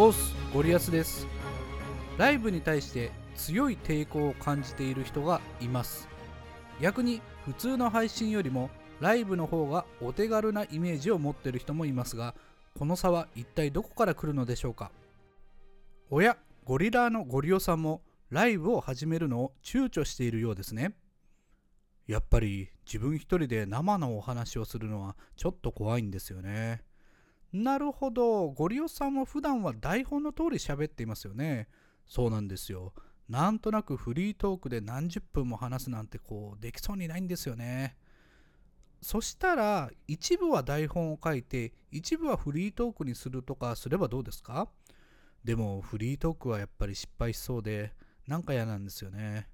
オスゴリアスです。ライブに対して強い抵抗を感じている人がいます。逆に普通の配信よりもライブの方がお手軽なイメージを持っている人もいますがこの差は一体どこから来るのでしょうか？おやゴリラーのゴリオさんもライブを始めるのを躊躇しているようですね。やっぱり自分一人で生のお話をするのはちょっと怖いんですよね。なるほど。ゴリオさんも普段は台本の通り喋っていますよね。そうなんですよ。なんとなくフリートークで何十分も話すなんてこうできそうにないんですよね。そしたら一部は台本を書いて一部はフリートークにするとかすればどうですか？でもフリートークはやっぱり失敗しそうでなんか嫌なんですよね。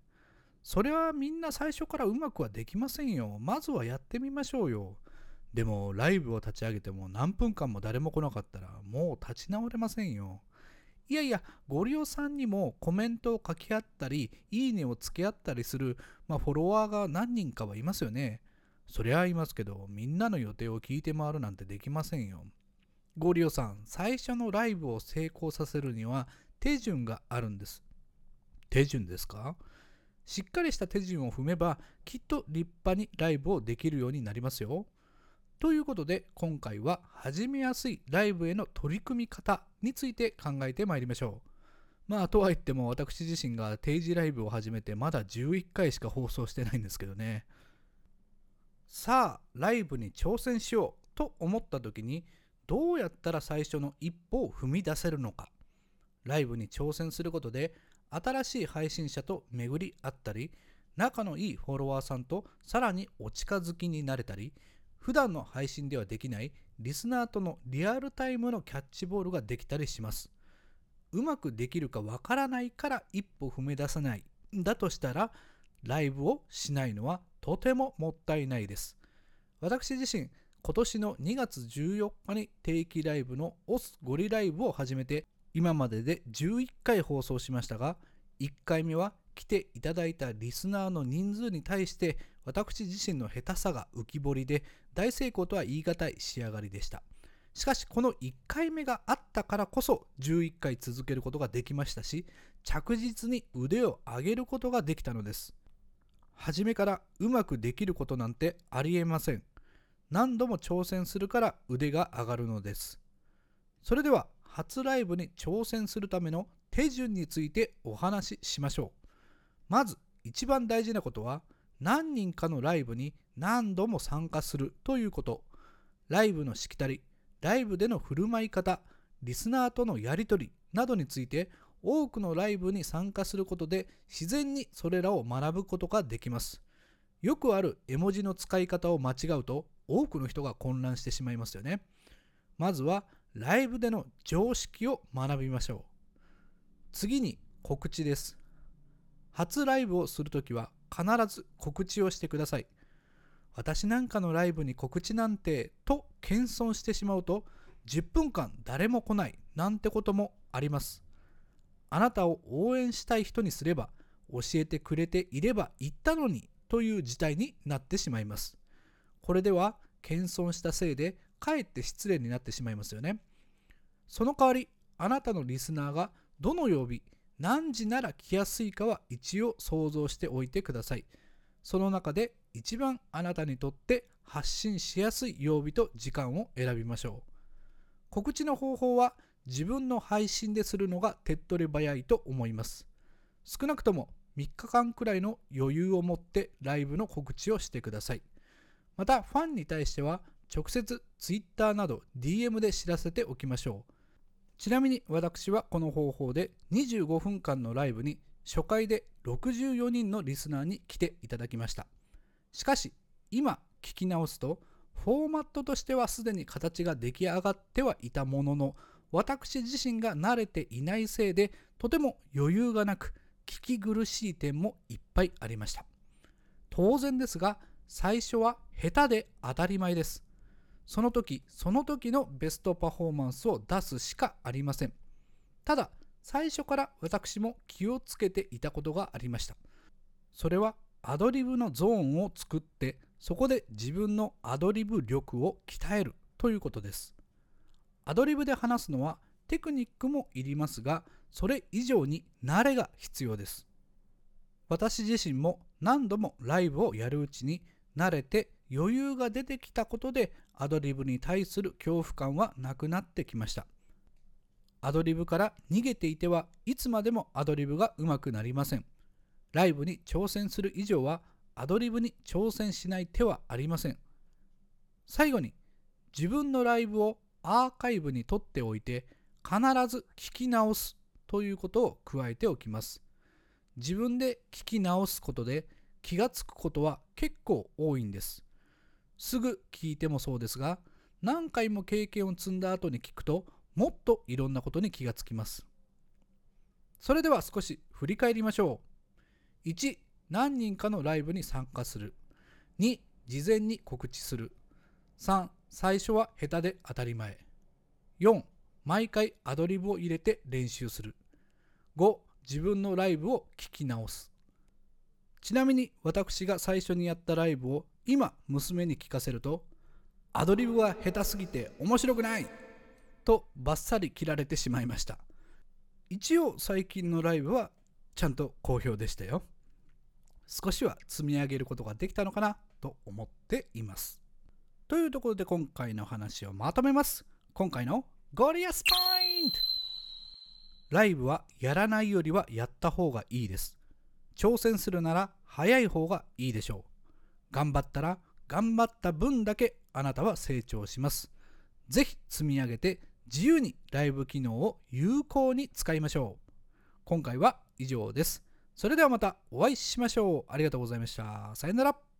それはみんな最初からうまくはできませんよ。まずはやってみましょうよ。でもライブを立ち上げても何分間も誰も来なかったらもう立ち直れませんよいやいや、ご利用さんにもコメントを書き合ったり、いいねをつけ合ったりする、まあ、フォロワーが何人かはいますよね。そりゃあいますけど、みんなの予定を聞いて回るなんてできませんよ。ゴリオさん、最初のライブを成功させるには手順があるんです。手順ですか？しっかりした手順を踏めば、きっと立派にライブをできるようになりますよ。ということで、今回は始めやすいライブへの取り組み方について考えてまいりましょう。まあ、とは言っても私自身が定時ライブを始めてまだ11回しか放送してないんですけどね。さあライブに挑戦しようと思った時にどうやったら最初の一歩を踏み出せるのかライブに挑戦することで新しい配信者と巡り合ったり仲のいいフォロワーさんとさらにお近づきになれたり普段の配信ではできないリスナーとのリアルタイムのキャッチボールができたりしますうまくできるかわからないから一歩踏み出さないだとしたらライブをしないのはとてももったいないです。私自身、今年の2月14日に定期ライブのオスゴリライブを始めて、今までで11回放送しましたが、1回目は来ていただいたリスナーの人数に対して私自身の下手さが浮き彫りで大成功とは言い難い仕上がりでした。しかしこの1回目があったからこそ11回続けることができましたし着実に腕を上げることができたのです。初めからうまくできることなんてありえません。何度も挑戦するから腕が上がるのです。それでは初ライブに挑戦するための手順についてお話ししましょう。まず一番大事なことは何人かのライブに何度も参加するということ。ライブのしきたり、ライブでの振る舞い方、リスナーとのやり取りなどについて多くのライブに参加することで自然にそれらを学ぶことができます。よくある絵文字の使い方を間違うと多くの人が混乱してしまいますよね。まずはライブでの常識を学びましょう。次に告知です。初ライブをするときは必ず告知をしてください。私なんかのライブに告知なんてと謙遜してしまうと10分間誰も来ないなんてこともあります。あなたを応援したい人にすれば教えてくれていれば言ったのにという事態になってしまいます。これでは謙遜したせいでかえって失礼になってしまいますよね。その代わりあなたのリスナーがどの曜日何時なら来やすいかは一応想像しておいてください。その中で一番あなたにとって発信しやすい曜日と時間を選びましょう。告知の方法は自分の配信でするのが手っ取り早いと思います。少なくとも3日間くらいの余裕を持ってライブの告知をしてください。また、ファンに対しては直接 Twitter など DM で知らせておきましょう。ちなみに私はこの方法で25分間のライブに初回で64人のリスナーに来ていただきました。しかし、今聞き直すと、フォーマットとしてはすでに形が出来上がってはいたものの、私自身が慣れていないせいでとても余裕がなく聞き苦しい点もいっぱいありました当然ですが最初は下手で当たり前ですその時その時のベストパフォーマンスを出すしかありません。ただ最初から私も気をつけていたことがありました。それはアドリブのゾーンを作ってそこで自分のアドリブ力を鍛えるということです。アドリブで話すのはテクニックもいりますがそれ以上に慣れが必要です。私自身も何度もライブをやるうちに慣れて余裕が出てきたことでアドリブに対する恐怖感はなくなってきました。アドリブから逃げていてはいつまでもアドリブがうまくなりません。ライブに挑戦する以上はアドリブに挑戦しない手はありません。最後に自分のライブをアーカイブに取っておいて必ず聞き直すということを加えておきます。自分で聞き直すことで気がつくことは結構多いんです。すぐ聞いてもそうですが何回も経験を積んだ後に聞くともっといろんなことに気がつきます。それでは少し振り返りましょう。1何人かのライブに参加する。2事前に告知する。3最初は下手で当たり前。4毎回アドリブを入れて練習する。5自分のライブを聞き直す。ちなみに私が最初にやったライブを今娘に聞かせるとアドリブは下手すぎて面白くないとバッサリ切られてしまいました。一応最近のライブはちゃんと好評でしたよ。少しは積み上げることができたのかなと思っています。というところで今回の話をまとめます。今回のゴリアスポイント。ライブはやらないよりはやった方がいいです。挑戦するなら早い方がいいでしょう。頑張ったら頑張った分だけあなたは成長します。ぜひ積み上げて自由にライブ機能を有効に使いましょう。今回は以上です。それではまたお会いしましょう。ありがとうございました。さよなら。